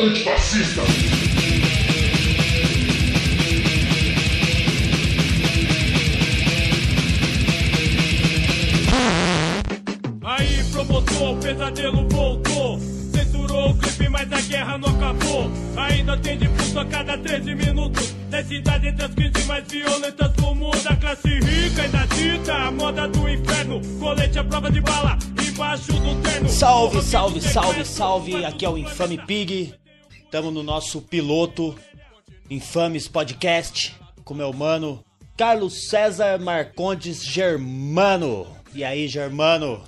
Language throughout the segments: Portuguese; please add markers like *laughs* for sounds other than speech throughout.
antifascista. Aí, promotor, o pesadelo voltou. Censurou o clipe, mas a guerra não acabou. Ainda tem disputa a cada 13 minutos. Da cidade entre as crises mais violentas do mundo. A classe rica ainda dita a moda do inferno. Colete à prova de bala, embaixo do terno. Salve, salve, salve, salve. Aqui é o Infame Pig. Estamos no nosso piloto Infames Podcast com meu mano Carlos César Marcondes Germano. E aí, Germano?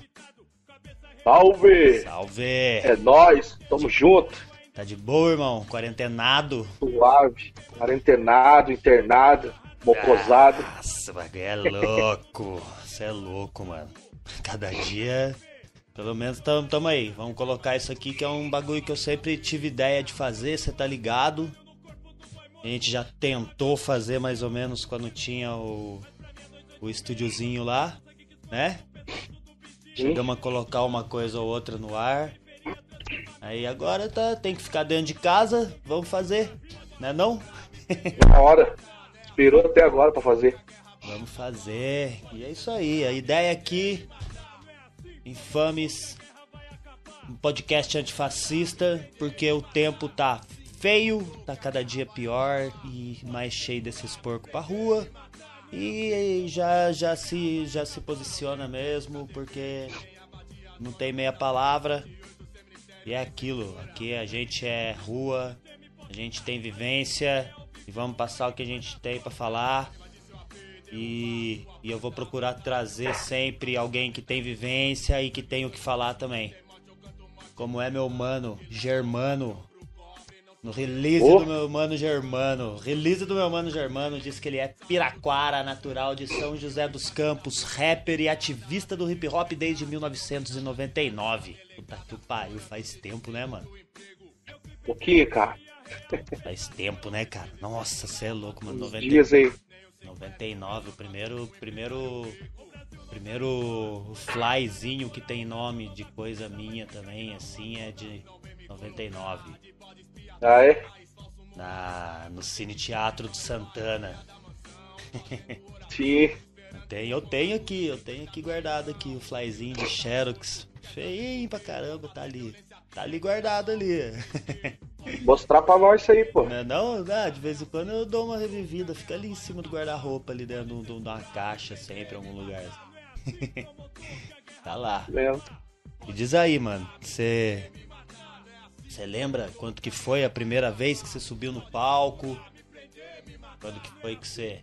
Salve! Salve! É nóis, tamo junto. Tá de boa, irmão? Quarentenado? Suave, quarentenado, internado, mocosado. Nossa, bagulho é louco. Você é louco, mano. Cada dia. Pelo menos tamo, tamo aí. Vamos colocar isso aqui que é um bagulho que eu sempre tive ideia de fazer, você tá ligado? A gente já tentou fazer mais ou menos quando tinha o, o estúdiozinho lá, né? Chegamos a colocar uma coisa ou outra no ar. Aí agora tá, tem que ficar dentro de casa, vamos fazer, né não? Uma hora. Esperou até agora pra fazer. Vamos fazer. E é isso aí. A ideia aqui, infames, um podcast antifascista, porque o tempo tá feio, tá cada dia pior e mais cheio desses porcos pra rua. E já, já, se, já se posiciona mesmo, porque não tem meia palavra. E é aquilo, aqui a gente é rua, a gente tem vivência e vamos passar o que a gente tem pra falar. E, e eu vou procurar trazer sempre alguém que tem vivência e que tem o que falar também. Como é meu mano Germano. No release Oh. do meu mano Germano. Release do meu mano Germano diz que ele é piraquara, natural de São José dos Campos, rapper e ativista do hip hop desde 1999. Puta que pariu, faz tempo, né, mano? Um pouquinho, cara. Faz tempo, né, cara? Nossa, você é louco, mano. Uns 90 dias aí. 99, o primeiro, primeiro, primeiro flyzinho que tem nome de coisa minha também, assim, é de 99. Ah, é? Na, no Cine Teatro de Santana. Sim. Eu tenho, eu tenho aqui, eu tenho aqui guardado aqui o flyzinho de Xerox. Feinho pra caramba, tá ali. Tá ali guardado ali. *laughs* Mostrar pra nós isso aí, pô. Não, é não, não, de vez em quando eu dou uma revivida, fica ali em cima do guarda-roupa, ali dentro de um- uma caixa, sempre, em algum lugar. *laughs* tá lá. Mesmo. E diz aí, mano, você. Você lembra quanto que foi a primeira vez que você subiu no palco? Quando que foi que você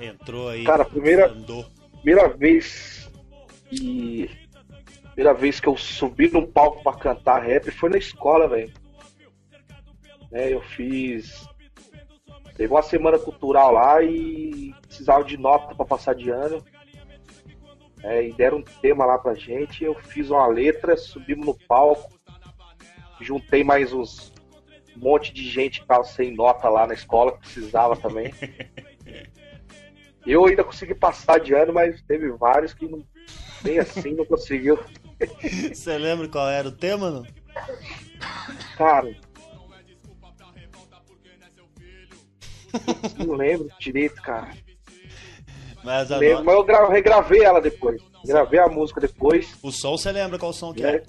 entrou aí? Cara, a primeira- Andou. Primeira vez que. Primeira vez que eu subi num palco pra cantar rap foi na escola, velho. É, eu fiz. Teve uma semana cultural lá e precisava de nota pra passar de ano. É, e deram um tema lá pra gente. Eu fiz uma letra, subimos no palco. Juntei mais uns um monte de gente que tava sem nota lá na escola, que precisava também. *laughs* Eu ainda consegui passar de ano, mas teve vários que não, nem assim não conseguiu. Você lembra qual era o tema, não? Cara. Não lembro direito, cara. Mas a Lembro, no- mas eu gra- regravei ela depois. Gravei a música depois. o som você lembra qual som que né? é?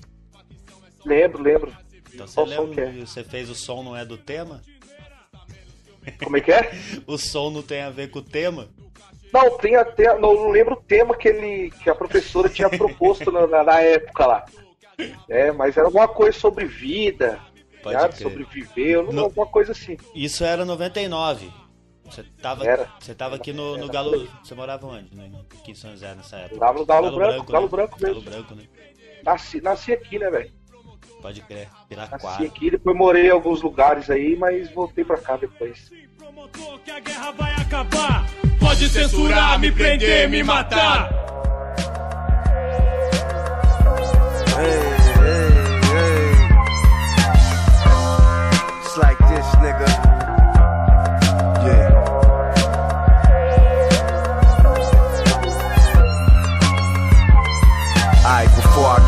Lembro, lembro. Então você lembra que é? você fez o som não é do tema? Como é que é? *laughs* O som não tem a ver com o tema? Não, tem até. Não, não lembro o tema que, ele, que a professora tinha proposto na, na- na época lá. É, mas era alguma coisa sobre vida, Pode sabe? crer. sobre viver, eu não- No- alguma coisa assim. Isso era 99. Você tava, Era. você tava aqui no, no. Galo. Você morava onde? né? Aqui em São José nessa época? Tava no Galo Branco, Galo né? Branco mesmo. Galo Branco, né? Nasci, nasci aqui, né, velho? Pode crer. Nasci Piraquara. aqui, depois morei em alguns lugares aí, mas voltei pra cá depois. Promotor que a guerra vai acabar. Pode censurar, me prender, me matar.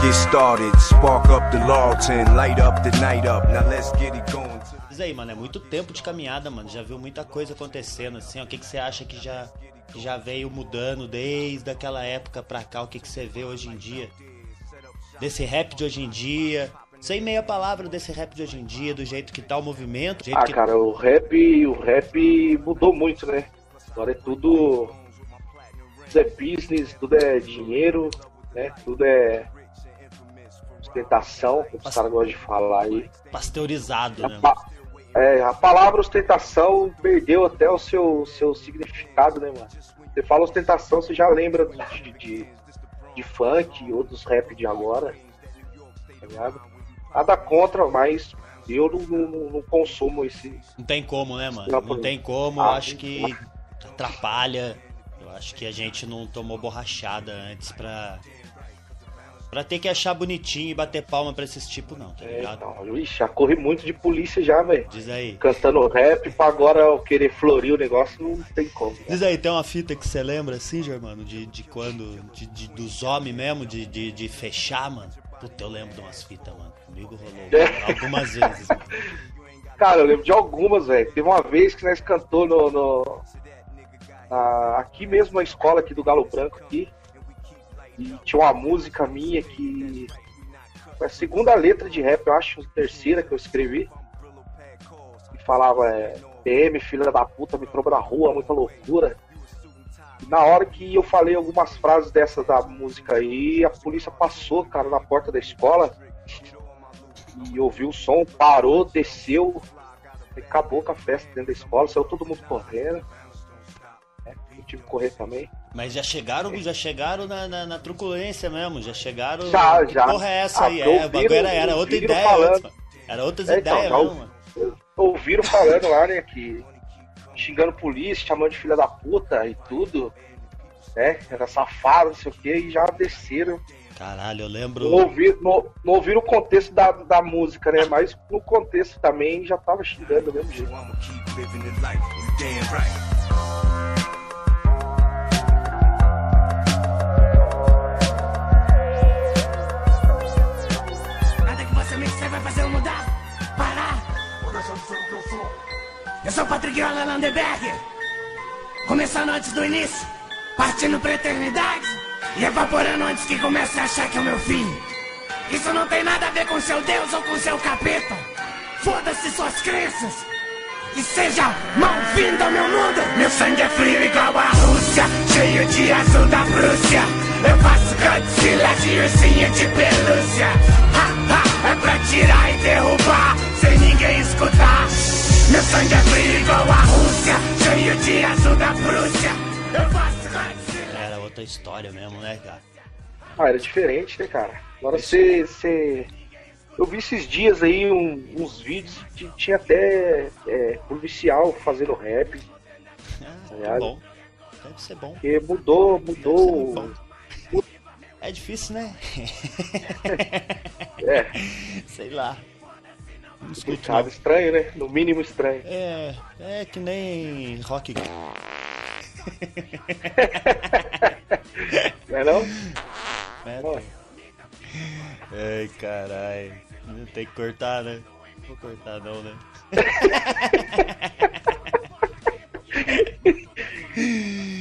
Get started. Spark up the Lawton, light up the night up. Now let's get it going. Mas aí, mano, é muito tempo de caminhada, mano. Já viu muita coisa acontecendo, assim. ó. O que, que você acha que já, que já veio mudando desde aquela época pra cá? O que, que você vê hoje em dia? Desse rap de hoje em dia. Sem meia palavra desse rap de hoje em dia, do jeito que tá o movimento. Ah, que... cara, o rap, o rap mudou muito, né? Agora é tudo, tudo é business, tudo é dinheiro, né? Tudo é ostentação, como os caras gostam de falar aí. Pasteurizado, né? É, a palavra ostentação perdeu até o seu, seu significado, né, mano? Você fala ostentação, você já lembra de, de, de, funk ou dos rap de agora, tá ligado? Nada contra, mas eu não, não- não consumo esse, Não tem como, né, mano? Não, Não tem como. Eu Ah, acho que atrapalha. Eu acho que a gente não tomou borrachada antes pra. Pra ter que achar bonitinho e bater palma pra esses tipos, não, tá É, ligado? então, ixi, já corri muito de polícia já, velho. Diz aí. Cantando rap pra agora eu querer florir o negócio, não tem como. né? Diz aí, tem uma fita que você lembra assim, Germano? De, de quando. De, de- dos homens mesmo, de, de, de fechar, mano? Puta, eu lembro de umas fitas, mano. Comigo rolou É. algumas vezes, mano. *laughs* Cara, eu lembro de algumas, velho. Teve uma vez que nós cantou no. no- na- aqui mesmo na escola aqui do Galo Branco aqui. E tinha uma música minha que. Foi a segunda letra de rap, eu acho, a terceira que eu escrevi. E falava, é, PM, filha da puta, me tromba na rua, muita loucura. E na hora que eu falei algumas frases dessas da música aí, a polícia passou, cara, na porta da escola e ouviu o som, parou, desceu, acabou com a festa dentro da escola, saiu todo mundo correndo. né? Eu tive que correr também. Mas já chegaram, já chegaram na, na, na truculência mesmo, já chegaram. Já, que já. porra é essa Ah, aí? É, o bagulho era, era outra ideia falando. antes, mano. Era outras É, então, ideias, ouvi- mano. Ouviram falando lá, né, que xingando polícia, chamando de filha da puta e tudo. Né? Era safado, não sei o que, e já desceram. Caralho, eu Não, lembro. não ouviram o contexto da, da música, né? Mas no contexto também já tava xingando do mesmo jeito. Eu sou Patrick Landeberg. Começando antes do início, partindo pra eternidade e evaporando antes que comece a achar que é o meu fim. Isso não tem nada a ver com seu Deus ou com seu capeta. Foda-se suas crenças. E seja mal-vindo ao meu mundo. Meu sangue é frio igual a Rússia, cheio de azul da Prússia. Eu faço Godzilla de ursinho de pelúcia. Ha, ha, é pra tirar e derrubar, sem ninguém escutar. Meu sangue é frio igual a Rússia, cheio de azul da Prússia. Eu faço. Era outra história mesmo, né, cara? Ah, era diferente, né, cara? Agora você. você... Eu vi esses dias aí um- uns vídeos que tinha até é, policial fazendo rap, Ah, que Aliás. bom. Deve ser bom. porque mudou, mudou. É difícil, né? É, *laughs* Sei lá. Complicado, estranho, né? No mínimo estranho. É, é que nem rock. *laughs* Não é não? né? Ó, Ai, caralho. Tem que cortar, né? Não vou cortar não, né? *laughs*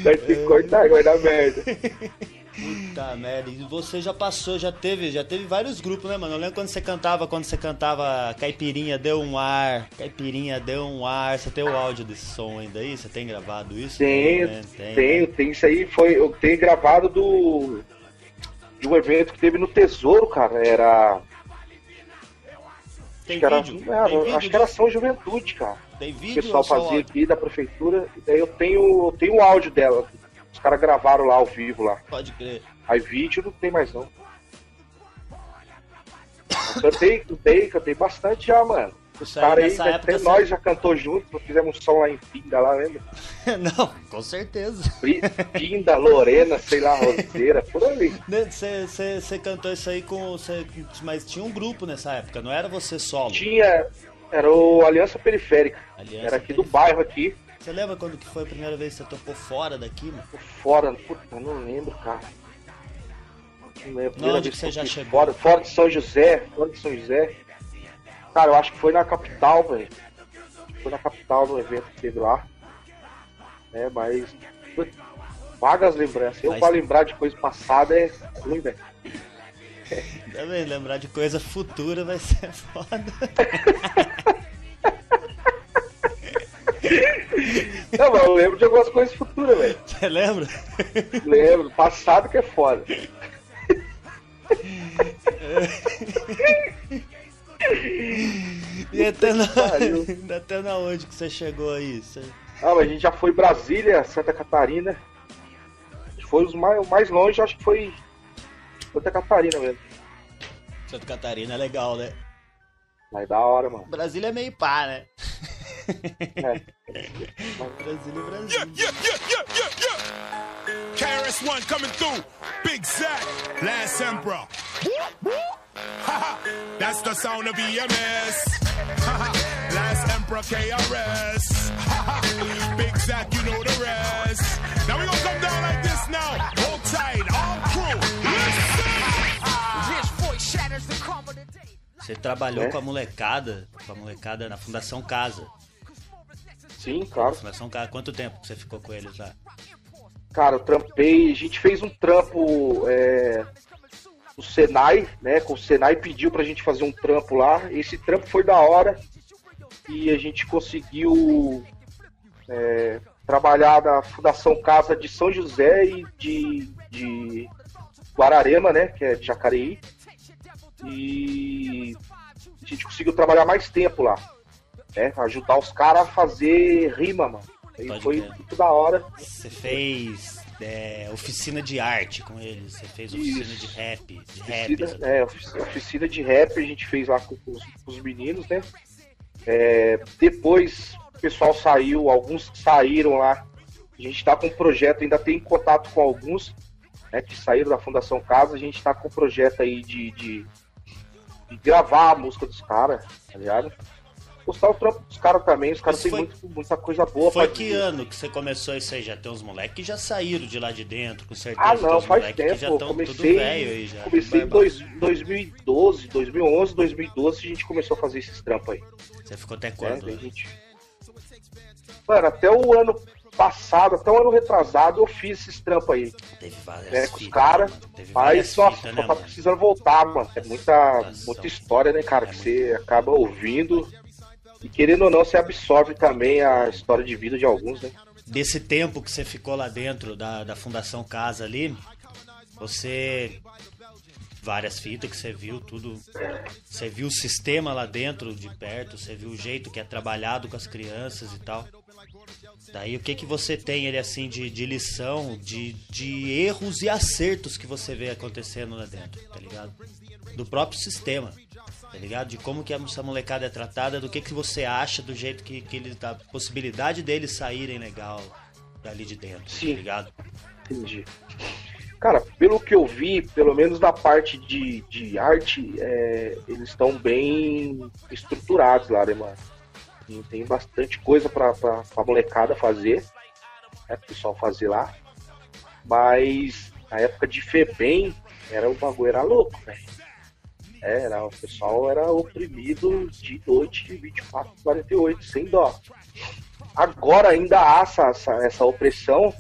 Vai ter que cortar, vai dar merda. *laughs* Puta merda. E você já passou, já teve, já teve vários grupos, né, mano? Eu lembro quando você cantava, quando você cantava Caipirinha Deu um Ar, Caipirinha Deu um Ar. Você tem o áudio desse som ainda aí? Você tem gravado isso? Tenho, né? Tem, tenho, né? tem isso aí, foi. Eu tenho gravado do. De um evento que teve no Tesouro, cara. Era. Tem acho que era, vídeo? era- Tem vídeo acho que era? São Juventude, cara. Tem O vídeo pessoal ou só fazia áudio? aqui da prefeitura. E daí eu tenho, eu tenho o áudio dela. Os caras gravaram lá ao vivo lá. Pode crer. Aí vídeo não tem mais não. Eu cantei, cantei, cantei bastante já, mano. Os caras aí, até você- nós já cantou junto, fizemos um som lá em Pinda lá, lembra? *laughs* Não, com certeza. Pinda, Lorena, sei lá, Roseira, por ali. Você cantou isso aí com. cê- mas tinha um grupo nessa época, não era você solo. Tinha, era o Aliança Periférica. Aliança era aqui do Periférica. bairro aqui. Você lembra quando que foi a primeira vez que você tocou fora daqui, mano? Fora, puta, não lembro, cara. Não onde que você já chegou? Fora, fora de São José, fora de São José. Cara, eu acho que foi na capital, velho. Foi na capital no evento que teve lá. É, mas. foi Vagas lembranças. Eu Mas- pra lembrar de coisa passada é ruim, velho. Também lembrar de coisa futura vai ser *laughs* foda. *laughs* Não, mas eu lembro de algumas coisas futuras, velho. Você lembra? Lembro, passado que é foda. E até na, *laughs* até na onde que você chegou aí? Você- Ah, mas a gente já foi Brasília, Santa Catarina. Foi os mais, o mais longe, acho que foi Santa Catarina mesmo. Santa Catarina é legal, né? Mas da hora, mano. Brasília é meio pá, né? É. Brasília é Brasil. Yeah, yeah, yeah, yeah, yeah, yeah. KRS-One coming through. Big Zach, Last Emperor. Haha, That's the sound of EMS. Haha, Last Emperor KRS. Haha, Big Zach, you know the rest. Now we gonna come down like this now. Hold tight, all crew. Rich voice shatters the calm of the day. Você trabalhou É. com a molecada, com a molecada na Fundação Casa. Sim, claro. Fundação Casa, quanto tempo você ficou com eles lá? Cara, eu trampei, a gente fez um trampo é, o Senai, né? Com o Senai pediu pra gente fazer um trampo lá. Esse trampo foi da hora e a gente conseguiu é, trabalhar na Fundação Casa de São José e de, de Guararema, né? Que é de Jacareí. E a gente conseguiu trabalhar mais tempo lá. Né, ajudar os caras a fazer rima, mano. Pode foi muito da hora. Você fez é, oficina de arte com eles, você fez oficina Isso. de rap, de rap. Oficina, essas- é, ofici- oficina de rap a gente fez lá com, com os, com os meninos, né? É, depois o pessoal saiu, alguns saíram lá. A gente tá com um projeto, ainda tem contato com alguns né, que saíram da Fundação Casa. A gente tá com um projeto aí de, de, de gravar a música dos caras, tá ligado? Postar o trampo dos caras também, os caras têm foi- muito- muita coisa boa Foi que dizer. ano que você começou isso aí? Já tem uns moleques que já saíram de lá de dentro, com certeza. Ah, não, faz tempo. já estão tudo comecei, velho aí já. comecei em dois, 2012, 2011, 2012 a gente começou a fazer esses trampos aí. Você ficou até né? quando? A gente- Mano, até o ano passado, até o ano retrasado, eu fiz esses trampos aí, Teve várias né, com os caras. Mas, nossa, fitas, só né, tá precisando voltar, mano. É muita, Nossa. muita história, né, cara, É que muito. você acaba ouvindo. E querendo ou não, você absorve também a história de vida de alguns, né? Desse tempo que você ficou lá dentro da, da Fundação Casa ali, você. Várias fitas que você viu, tudo. Você viu o sistema lá dentro de perto, você viu o jeito que é trabalhado com as crianças e tal. Daí o que que você tem ele assim de, de lição, de, de erros e acertos que você vê acontecendo lá dentro, tá ligado? Do próprio sistema, tá ligado? De como que essa molecada é tratada, do que que você acha, do jeito que, que eles. da possibilidade deles saírem legal dali de dentro, Sim. tá ligado? Entendi. Cara, pelo que eu vi, pelo menos na parte de, de arte, é, eles estão bem estruturados lá, né, mano? E tem bastante coisa pra, pra, pra molecada fazer, né, pro pessoal fazer lá. Mas na época de Febem, era o bagulho era louco, velho. É, Era, o pessoal era oprimido de noite, 24, 48, sem dó. Agora ainda há essa, essa, essa opressão,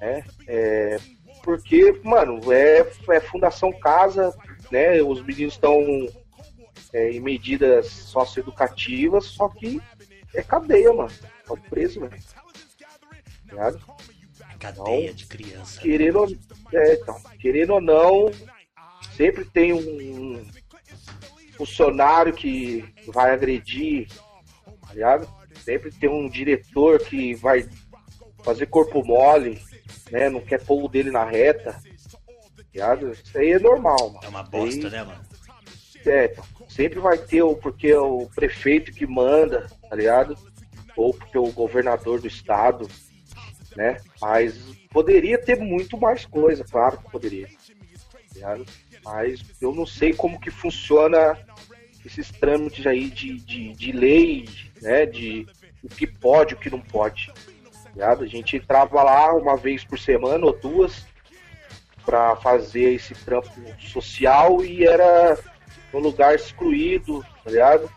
né? É, porque, mano, é, é Fundação Casa, né? Os meninos estão é, em medidas socioeducativas, só que é cadeia, mano. Estão presos, velho. Ligado? Cadeia de criança. Querendo, ou- é, então, querendo ou não, sempre tem um funcionário que vai agredir, tá ligado? Sempre tem um diretor que vai fazer corpo mole, né? Não quer pôr o dele na reta, tá ligado? Isso aí é normal, mano. É uma bosta, né, mano? é, sempre vai ter o porque é o prefeito que manda, tá ligado? Ou porque é o governador do estado, né? Mas poderia ter muito mais coisa, claro que poderia. tá ligado? Mas eu não sei como que funciona esses trâmites aí de, de, de lei, né? De o que pode, o que não pode. ligado? A gente entrava lá uma vez por semana ou duas, pra fazer esse trampo social e era num lugar excluído, tá ligado?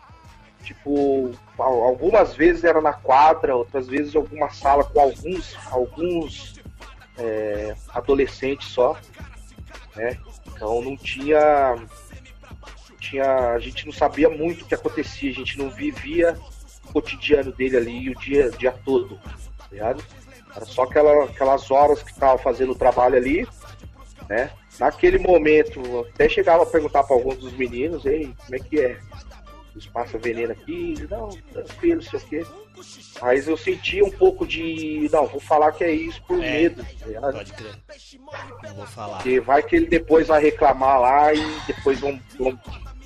Tipo, al- algumas vezes era na quadra, outras vezes alguma sala com alguns, alguns é, adolescentes só, né? Então não tinha, tinha. A gente não sabia muito o que acontecia, a gente não vivia o cotidiano dele ali o dia, dia todo, tá? Era só aquela, aquelas horas que tava fazendo o trabalho ali, né? Naquele momento, até chegava a perguntar para alguns dos meninos, ei, como é que é? Eles passam veneno aqui, não, tranquilo, não sei o quê. Mas eu sentia um pouco de. Não, vou falar que é isso por É. medo, tá? Pode crer. Não vou falar. Porque vai que ele depois vai reclamar lá e depois vão, vão,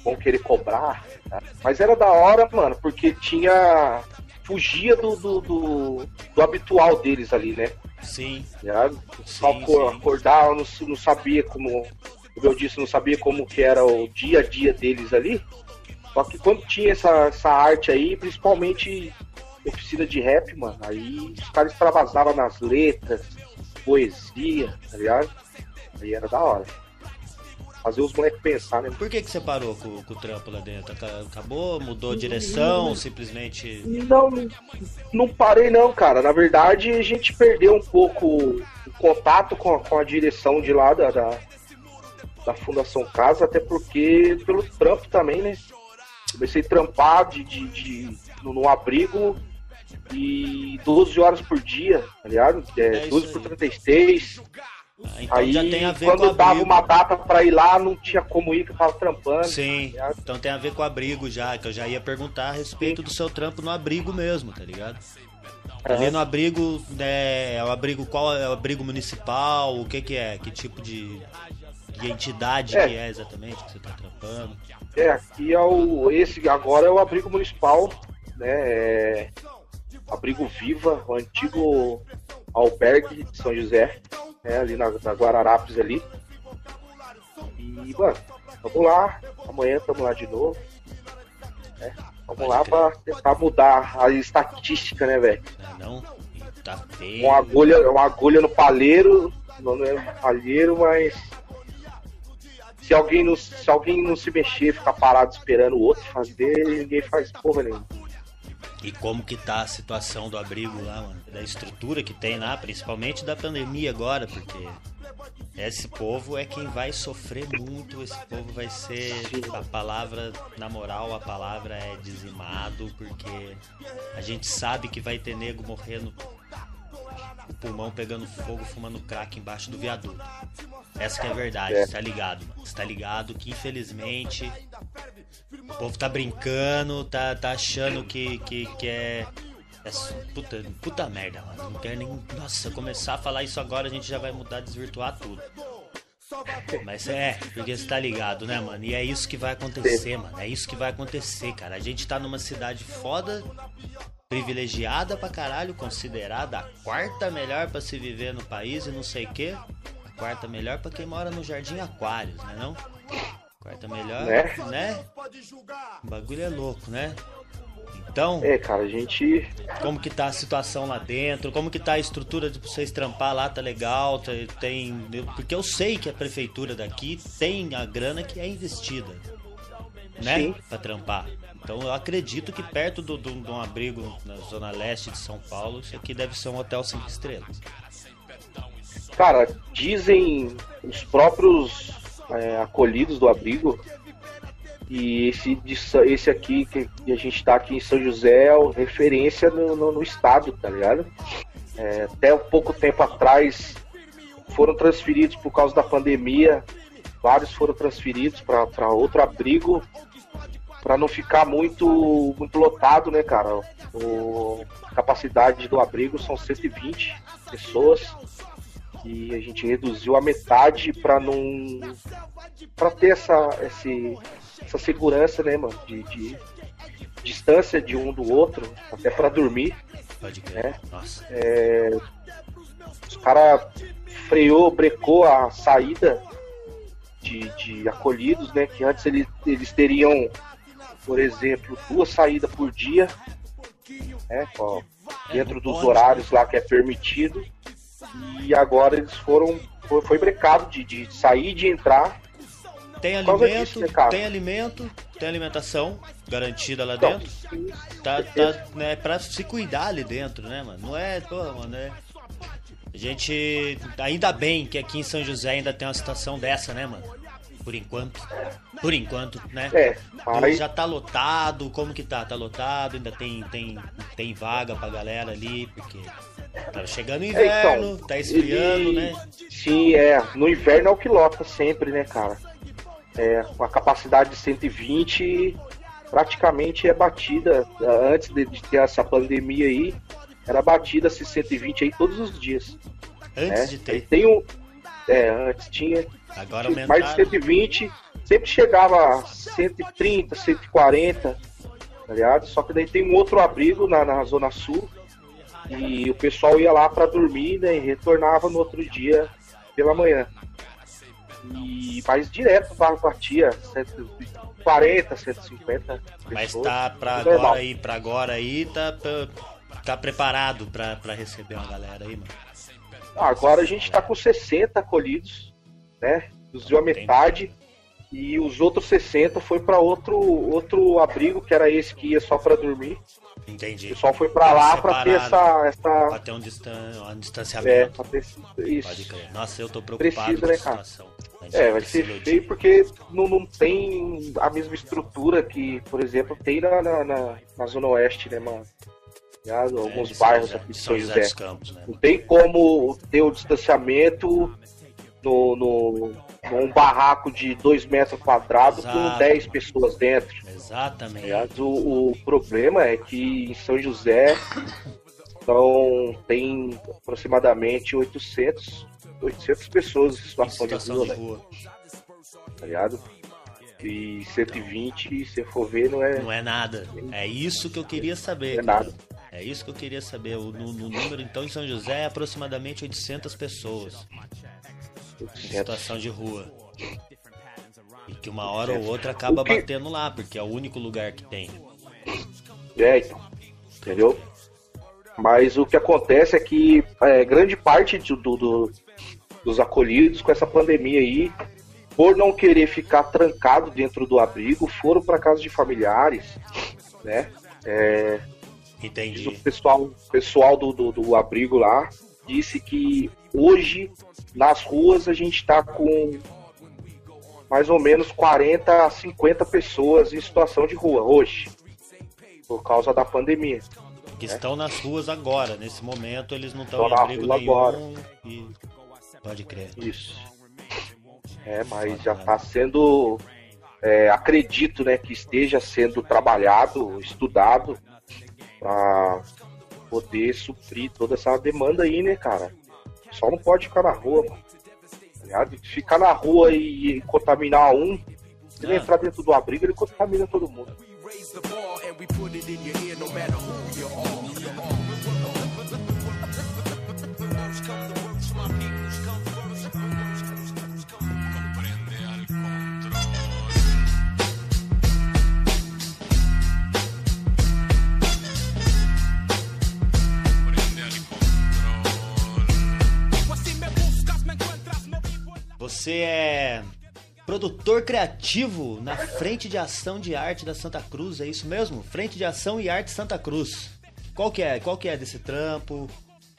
vão querer cobrar. tá? Mas era da hora, mano, porque tinha. Fugia do, do, do, do habitual deles ali, né? Sim? Sim, Só acordar, eu não, não sabia como. Como eu disse, não sabia como que era o dia a dia deles ali. Só que quando tinha essa, essa arte aí, principalmente oficina de rap, mano, aí os caras extravasavam nas letras, poesia, tá ligado? Aí era da hora. Fazer os moleques pensar, né? Por que, que você parou com, com o trampo lá dentro? Aca- Acabou? Mudou a direção? Simplesmente. Não, não parei não, cara. Na verdade, a gente perdeu um pouco o contato com a, com a direção de lá da, da, da Fundação Casa, até porque pelo trampo também, né? Comecei a trampar de, de, de- no, no abrigo e 12 horas por dia, tá ligado? É É, isso 12 aí. por 36. Ah, então aí já tem a ver com quando o dava abrigo. uma data pra ir lá, não tinha como ir, que eu tava trampando. Sim, ligado? então tem a ver com o abrigo já, que eu já ia perguntar a respeito do seu trampo no abrigo mesmo, tá ligado? Ali no abrigo, né, é o abrigo qual é o abrigo municipal, o que que é? Que tipo de, de entidade É. que é exatamente que você tá trampando? É, aqui é o. Esse agora é o abrigo municipal, né? É, abrigo Viva, o antigo albergue de São José, né? Ali na, na Guararapes ali. E, mano, vamos lá. Amanhã estamos lá de novo. né? Vamos lá pra tentar mudar a estatística, né, velho? Não, não? Tá feio. Uma agulha, uma agulha no palheiro, não é palheiro, mas se alguém não, se alguém não se mexer, ficar parado esperando o outro fazer, ninguém faz porra nenhuma. E como que tá a situação do abrigo lá, mano? Da estrutura que tem lá, principalmente da pandemia agora, porque esse povo é quem vai sofrer muito, esse povo vai ser a palavra, na moral, a palavra é dizimado, porque a gente sabe que vai ter nego morrendo o pulmão pegando fogo, fumando crack embaixo do viaduto. Essa que é a verdade, É. você tá ligado, mano? Você tá ligado que infelizmente o povo tá brincando, tá, tá achando que, que, que é. é puta, puta merda, mano. Não quero nem. Nossa, começar a falar isso agora a gente já vai mudar, desvirtuar tudo. Mas é, porque você tá ligado, né, mano? E é isso que vai acontecer, mano. É isso que vai acontecer, cara. A gente tá numa cidade foda, privilegiada pra caralho, considerada a quarta melhor pra se viver no país e não sei o quê. A quarta melhor pra quem mora no Jardim Aquários, né não? Quarta melhor, Né? né? O bagulho é louco, né? Então, É, cara, a gente. como que tá a situação lá dentro? Como que tá a estrutura de vocês trampar lá? Tá legal? Tá- Tem, porque eu sei que a prefeitura daqui tem a grana que é investida, né? Sim. Pra trampar. Então eu acredito que perto de um abrigo na zona leste de São Paulo, isso aqui deve ser um hotel cinco estrelas. Cara, dizem os próprios é, acolhidos do abrigo. E esse, esse aqui que a gente tá aqui em São José é referência no, no- no estado, tá ligado? É, até um pouco tempo atrás foram transferidos por causa da pandemia. Vários foram transferidos para outro abrigo para não ficar muito muito lotado, né, cara? O, a capacidade do abrigo são 120 pessoas e a gente reduziu a metade para não para ter essa esse, essa segurança, né, mano, de, de distância de um do outro, até para dormir. Pode crer. É. Nossa. Os caras freou, brecou a saída de, de acolhidos, né? Que antes eles, eles teriam, por exemplo, duas saídas por dia, né? ó, dentro dos horários lá que é permitido. E agora eles foram foi, foi brecado de, de sair e de entrar. Tem alimento, disso, né, tem alimento, tem alimentação garantida lá Então, dentro. Tá, tá, né, pra se cuidar ali dentro, né, mano? Não é, pô, mano, é... A gente, ainda bem que aqui em São José ainda tem uma situação dessa, né, mano? Por enquanto. Por enquanto, né? É, Já tá lotado, como que tá? Tá lotado, ainda tem, tem, tem vaga pra galera ali, porque tá chegando o É, inverno, então, tá esfriando, e- né? Sim, é. No inverno é o que lota sempre, né, cara? É, com a capacidade de 120 praticamente é batida. Antes de, de ter essa pandemia aí, era batida esses 120 aí todos os dias. Antes né? de Aí ter. Tem um. É, antes tinha Agora mais de aumentaram. 120, sempre chegava a 130, 140, tá ligado? Só que daí tem um outro abrigo na, na Zona Sul e o pessoal ia lá pra dormir né, e retornava no outro dia pela manhã. E mais direto ba- batia 140, 150 Mas pessoas. tá pra Normal. agora aí, pra agora aí, tá, tá, tá preparado pra, pra receber uma galera aí, mano. Agora a gente tá com 60 acolhidos, né? Reduziu a metade. E os outros 60 foi para outro outro abrigo, que era esse que ia só para dormir. O Entendi. pessoal foi para lá para ter Separado. essa Pra essa ter um, distan um é, distanciamento. pra ter isso. Nossa, eu tô preocupado Precisa, né, cara? situação. É, vai ser feio porque não, não tem a mesma estrutura que, por exemplo, tem na, na, na- na Zona Oeste, né, mano? É, Alguns São bairros José- aqui de São José José. dos Campos, né? Não tem como ter o distanciamento no, no, num barraco de 2 metros quadrados com Exato. 10 pessoas dentro. Exatamente. Aliás, o, o problema é que em São José então, tem aproximadamente 800, 800 pessoas em Em situação, situação de rua, tá ligado? E 120, se for ver, não é. Não é nada. É isso que eu queria saber. É cara. nada. É isso que eu queria saber. O, no, no número, então, em São José é aproximadamente 800 pessoas em 800. Situação de rua. E que uma hora ou outra acaba batendo lá, porque é o único lugar que tem. É, então, entendeu? Mas o que acontece é que é, grande parte do, do- dos acolhidos com essa pandemia aí, por não querer ficar trancado dentro do abrigo, foram para casa de familiares, né? É, Entendi. o pessoal, pessoal do, do, do abrigo lá disse que hoje nas ruas a gente está com mais ou menos 40 a 50 pessoas em situação de rua hoje, por causa da pandemia. Que estão nas ruas agora. Nesse momento eles não estão em na abrigo rua nenhum. agora. E... Pode crer. Isso. É, mas já está sendo, é, acredito, né, que esteja sendo trabalhado, estudado para poder suprir toda essa demanda aí, né, cara? Só não pode ficar na rua, mano. Tá ligado? Ficar na rua e contaminar um, se ele Ah. entrar dentro do abrigo, ele contamina todo mundo. Você é produtor criativo na Frente de Ação de Arte da Santa Cruz, é isso mesmo? Frente de Ação e Arte Santa Cruz. Qual que é? Qual que é desse trampo?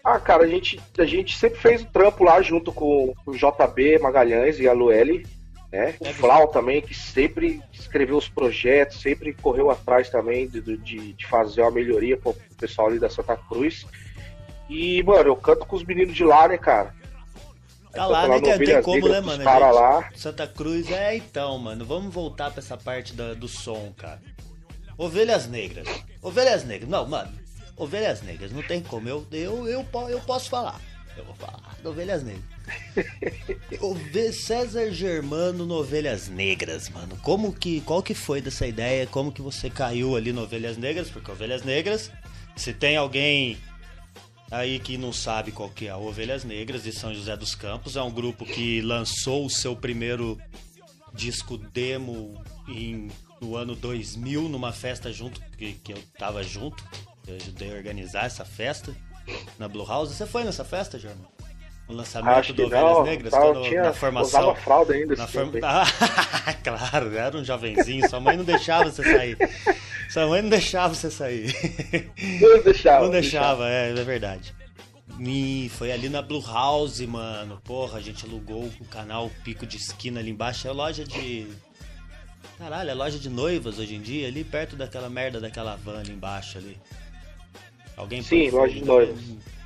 Ah, cara, a gente, a gente sempre fez o trampo lá junto com o JB Magalhães e a Lueli, né? O É, Flau também, que sempre escreveu os projetos, sempre correu atrás também de, de, de fazer uma melhoria pro pessoal ali da Santa Cruz. E, mano, eu canto com os meninos de lá, né, cara? Tá lá, né? no Tem, tem como, né, mano? gente? lá. Santa Cruz, é então, mano. Vamos voltar pra essa parte da- do som, cara. Ovelhas Negras. Ovelhas Negras. Não, mano. Ovelhas Negras, não tem como. Eu, eu, eu, eu posso falar. Eu vou falar de Ovelhas Negras. *laughs* Ove- César Germano no Ovelhas Negras, mano. Como que, qual que foi dessa ideia? Como que você caiu ali no Ovelhas Negras? Porque Ovelhas Negras, se tem alguém aí que não sabe qual que é a Ovelhas Negras de São José dos Campos, é um grupo que lançou o seu primeiro disco demo em, no ano 2000 numa festa junto que, que eu tava junto. Eu ajudei a organizar essa festa na Blue House. Você foi nessa festa, Germano? O lançamento Acho do Ovelhas não, Negras? quando- tinha, na formação? usava fralda ainda Na aí. *laughs* Ah, claro, era um jovenzinho. Sua mãe não deixava você sair. Sua mãe não deixava você sair. Não deixava. Não deixava, é, é verdade. E foi ali na Blue House, mano. Porra, a gente alugou o canal Pico de Esquina ali embaixo. É loja de. Caralho, é loja de noivas hoje em dia, ali perto daquela merda daquela van ali embaixo ali. Alguém Sim, põe loja de noivas.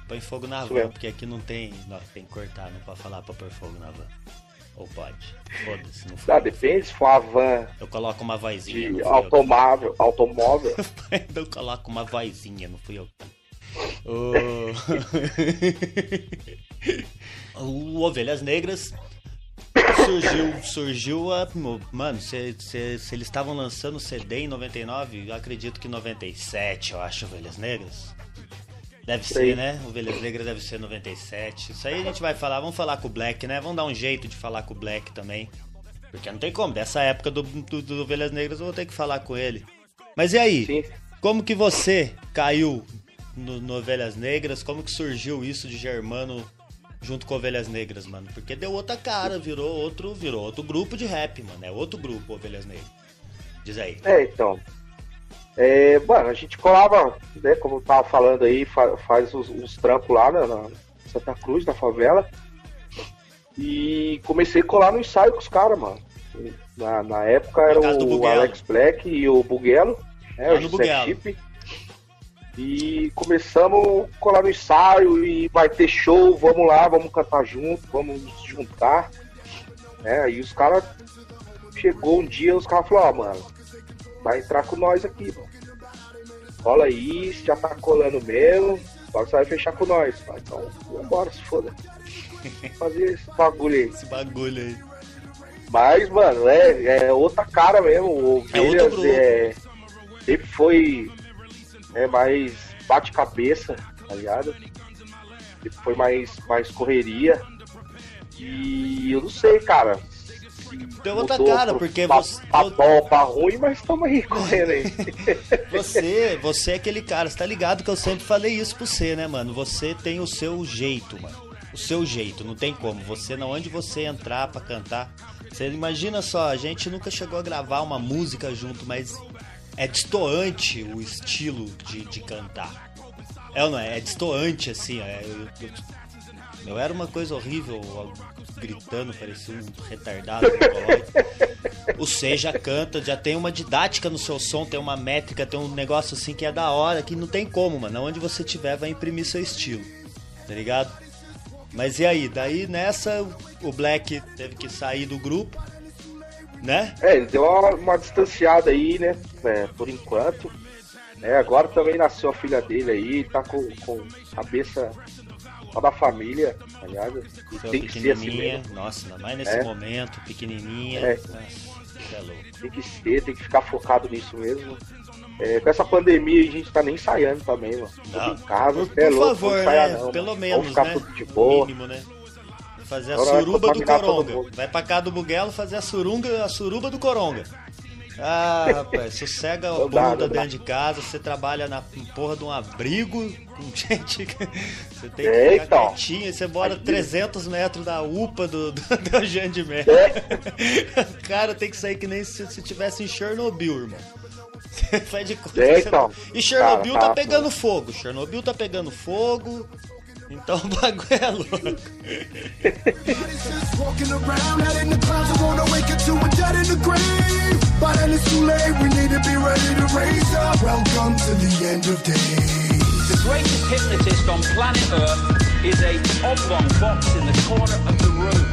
Põe fogo na Isso van, porque aqui não tem. Não, tem que cortar, não pode falar pra pôr fogo na van. Ou pode. Foda-se, não Ah, foi. depende se for uma van Eu coloco uma vozinha. de fui eu automóvel. *laughs* eu coloco uma vozinha, não fui eu. O, o *laughs* Ovelhas Negras surgiu, surgiu a. Mano, se, se, se eles estavam lançando CD em 99, eu acredito que 97, eu acho, Ovelhas Negras. Deve ser, né? Ovelhas Negras deve ser 97. Isso aí a gente vai falar, vamos falar com o Black, né? Vamos dar um jeito de falar com o Black também. Porque não tem como, dessa época do, do, do Ovelhas Negras eu vou ter que falar com ele. Mas e aí? Sim. Como que você caiu no, no Ovelhas Negras? Como que surgiu isso de Germano junto com Ovelhas Negras, mano? Porque deu outra cara, virou outro, virou outro grupo de rap, mano. É outro grupo, Ovelhas Negras. Diz aí. É, então. É, mano, a gente colava, né, como eu tava falando aí, fa- faz os, os trampos lá na, na Santa Cruz, na favela. E comecei a colar no ensaio com os caras, mano. Na, na época era o. Alex Black e o Buguelo, né, o José. Chip. E começamos a colar no ensaio e vai ter show, vamos lá, vamos cantar junto, vamos nos juntar. Né? Aí os caras chegou um dia, os caras falaram, ó, mano, vai entrar com nós aqui, mano. Cola aí, já tá colando mesmo, agora você vai fechar com nós. Falei, então, vambora, se foda. *laughs* Fazer esse bagulho aí. Esse bagulho aí. Mas, mano, é, é outra cara mesmo. O É Ovelhas grupo. é, sempre foi é, mais bate-cabeça, tá ligado? Sempre foi mais, mais correria. E eu não sei, cara. Deu outra mudou cara, pro- porque pra, você- Pra bom, pra ruim, mas estamos aí correndo aí. *laughs* Você, você é aquele cara, você tá ligado que eu sempre falei isso pra você, né, mano? Você tem o seu jeito, mano. O seu jeito, não tem como. Você, não onde você entrar pra cantar. Você imagina só, a gente nunca chegou a gravar uma música junto, mas é destoante o estilo de, de cantar. É ou não é? É destoante, assim. é, eu, eu- eu era uma coisa horrível, gritando, parecia um retardado. O C já canta, já tem uma didática no seu som, tem uma métrica, tem um negócio assim que é da hora, que não tem como, mano. Onde você tiver vai imprimir seu estilo, tá ligado? Mas e aí? Daí nessa, o Black teve que sair do grupo, né? É, ele deu uma, uma distanciada aí, né? é, por enquanto. É, agora também nasceu a filha dele aí, tá com, com cabeça da família, tá ligado? Tem que ser assim mesmo. nossa, ainda mais nesse É. momento, pequenininha. É. Nossa, é louco. Tem que ser, tem que ficar focado nisso mesmo. É, com essa pandemia a gente tá nem ensaiando também, mano. Tudo Não. em casa, Por, é por louco, favor, não ensaiar né? não, Pelo mano. menos, Vamos ficar né? tudo de boa. Mínimo, né? Fazer a Agora suruba do Coronga. Vai pra cá do Buguelo fazer a surunga, a suruba do Coronga. Ah, *laughs* rapaz, sossega a bunda dentro de casa, você trabalha na porra de um abrigo com *laughs* gente que você tem que É, ficar então. quietinho, e você mora Imagina. 300 metros da UPA do, do, *laughs* do Eugênio de Mello. É. O cara tem que sair que nem se, se tivesse em Chernobyl, irmão. Você faz de conta. É, que você- então. E Chernobyl Cara, tá tá, pegando fogo. Chernobyl tá pegando fogo. Então o bagulho é louco. But then it's too late, we need to be ready to raise up. Welcome to the end of days. The greatest hypnotist on planet Earth is a oblong box in the corner of the room.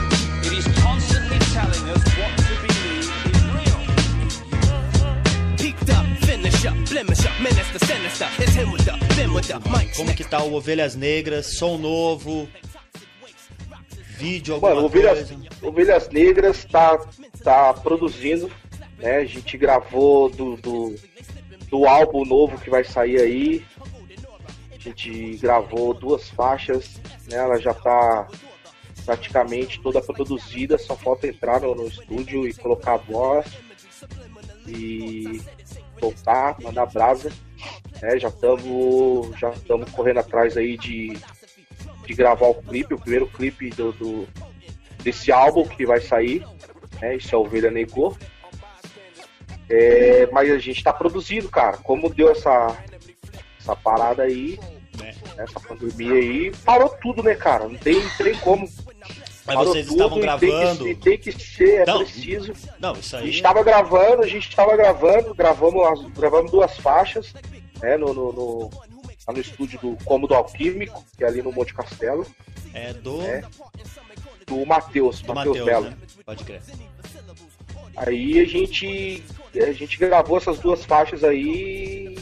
It is constantly telling us what to believe is real. Peaked up, finish up, blemish up, the sinister. It's him with the, them with the mic. Como que tá o Ovelhas Negras, som novo, vídeo, alguma Mano, Ovelhas, coisa. Ovelhas Negras tá, tá produzindo, né? A gente gravou do, do, do álbum novo que vai sair aí. A gente gravou duas faixas, né? Ela já tá praticamente toda produzida, só falta entrar no, no estúdio e colocar a voz e voltar, mandar brasa. né? já estamos já estamos correndo atrás aí de de gravar o clipe, o primeiro clipe do, do- desse álbum que vai sair, né? Isso é Ovelha Negou. É, mas a gente tá produzindo, cara. Como deu essa, essa parada aí, né? essa pandemia aí, parou tudo, né, cara? Não tem, não tem como. Mas Parou vocês tudo estavam e tem que- gravando. Tem que, ser, é Não, preciso. Não, isso A aí. gente tava gravando, a gente tava gravando, gravamos, as- gravamos duas faixas, né, no, no, no, no estúdio do Cômodo Alquímico, que é ali no Monte Castelo, É do. É, do Matheus, do Matheus Matheus, Belo. né? Pode crer. Aí a gente, a gente gravou essas duas faixas aí,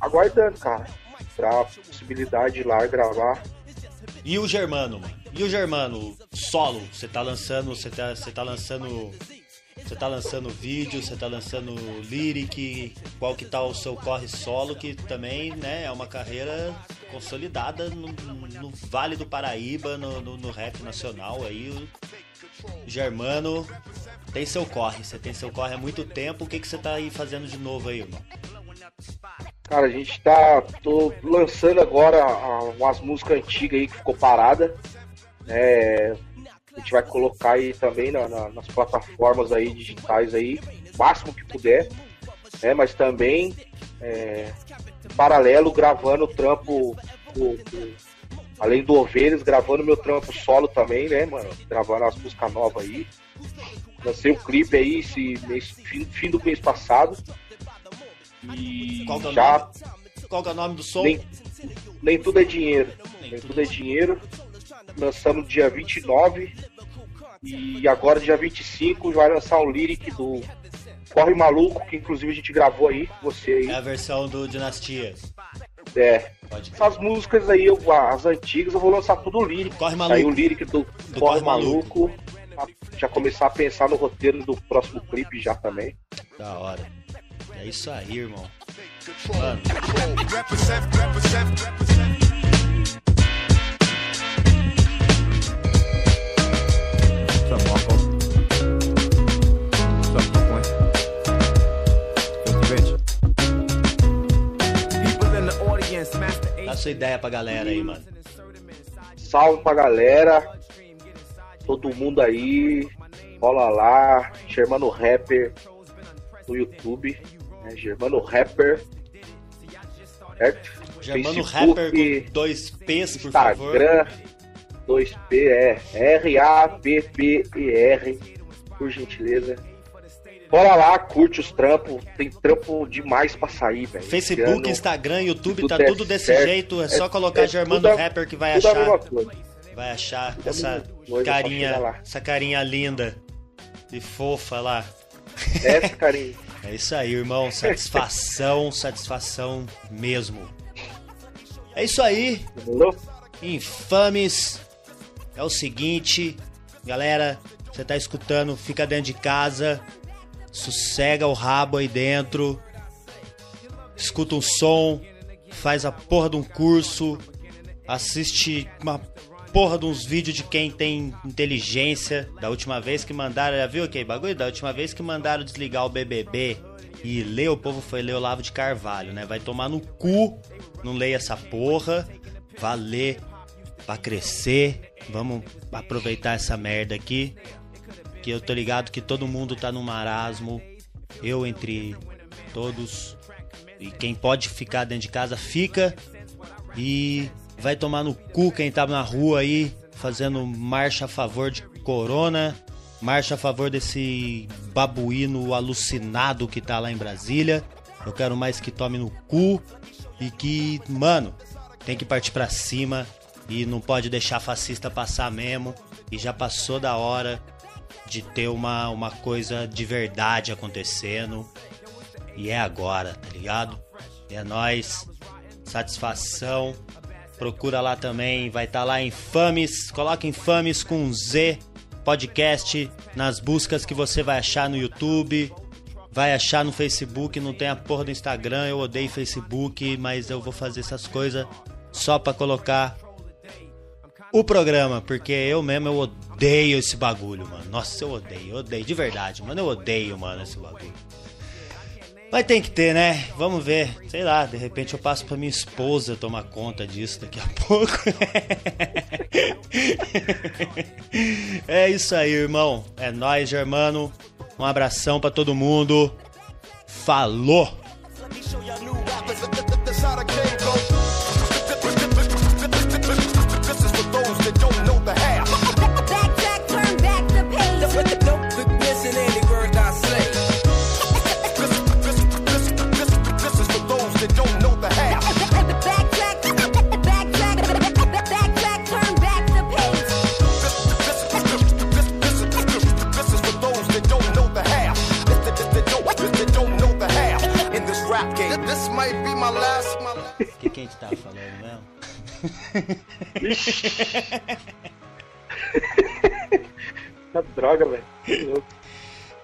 aguardando, cara, pra possibilidade de ir lá gravar. E o Germano, mano? E o Germano, solo? Você tá lançando. Você tá, você tá lançando. Você tá lançando vídeo, você tá lançando lyric, qual que tá o seu corre solo, que também, né, é uma carreira consolidada no, no Vale do Paraíba, no, no- no rap nacional aí. O Germano tem seu corre, você tem seu corre há muito tempo, o que, que você tá aí fazendo de novo aí, irmão? Cara, a gente tá tô lançando agora ah, umas músicas antigas aí que ficou parada. É, a gente vai colocar aí também na- na- nas plataformas aí digitais aí, máximo que puder. Né, mas também é, paralelo gravando o trampo do- do- além do Ovelhas, gravando meu trampo solo também, né, mano? Gravando as músicas novas aí. Lancei o clipe aí esse fim, fim do mês passado. E Qual é o já nome? Qual que é o nome do som? nem, nem tudo é dinheiro. Nem, tudo é dinheiro. Lançamos dia 29. E agora, dia 25, vai lançar o lyric do Corre Maluco, que inclusive a gente gravou aí, você aí. É a versão do Dinastia. É. Essas músicas aí, eu- as antigas, eu vou lançar tudo lyric. Corre Saiu o Maluco. lyric do, Do Corre Corre Maluco. Já começar a pensar no roteiro do próximo clipe já também. Da hora. É isso aí, irmão. Mano, audience, Master dá sua ideia pra galera aí, mano. Salve pra galera. Todo mundo aí. Rola lá. Germano Rapper no YouTube. Né? Germano Rapper. Certo? Germano Facebook, Rapper com dois P's, por favor. Instagram. 2P é R-A-P-P-E-R. Por gentileza. Bora lá, curte os trampos. Tem trampo demais pra sair, velho. Facebook, ano, Instagram, YouTube, tudo tá tudo desse certo. jeito. É É- só colocar é Germano a- Rapper que vai achar. Vai achar essa carinha, essa carinha linda e fofa lá. Essa carinha. *laughs* É isso aí, irmão. Satisfação, satisfação mesmo. É isso aí. Demorou? Infames. É o seguinte, galera, você tá escutando, fica dentro de casa, sossega o rabo aí dentro, escuta um som, faz a porra de um curso, assiste uma porra de uns vídeos de quem tem inteligência. Da última vez que mandaram, já viu aquele bagulho? Da última vez que mandaram desligar o BBB e ler, o povo foi ler o Lavo de Carvalho, né? Vai tomar no cu, não leia essa porra, vá ler pra crescer. Vamos aproveitar essa merda aqui. Que eu tô ligado que todo mundo tá no marasmo. Eu entre todos. E quem pode ficar dentro de casa, fica. E vai tomar no cu quem tá na rua aí, fazendo marcha a favor de corona. Marcha a favor desse babuíno alucinado que tá lá em Brasília. Eu quero mais que tome no cu. E que, mano, tem que partir pra cima. E não pode deixar fascista passar mesmo. E já passou da hora de ter uma, uma coisa de verdade acontecendo. E é agora, tá ligado? E é nóis. Satisfação. Procura lá também, vai estar lá Infames. Coloca Infames com Z podcast nas buscas que você vai achar no YouTube. Vai achar no Facebook, não tem a porra do Instagram, eu odeio Facebook, mas eu vou fazer essas coisas só pra colocar o programa, porque eu mesmo eu odeio esse bagulho, mano. Nossa, eu odeio, eu odeio de verdade, mano. Eu odeio, mano, esse bagulho. Mas tem que ter, né? Vamos ver. Sei lá, de repente eu passo pra minha esposa tomar conta disso daqui a *laughs* pouco. é isso aí, irmão. É nóis, germano. Um abração pra todo mundo. Falou! O que, que a gente tava falando mesmo? *laughs* Tá droga, velho.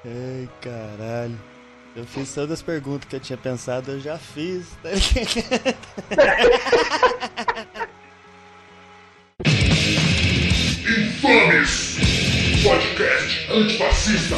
Ai, caralho. Eu fiz todas as perguntas que eu tinha pensado, eu já fiz. tá? *laughs* Infames! Podcast antifascista!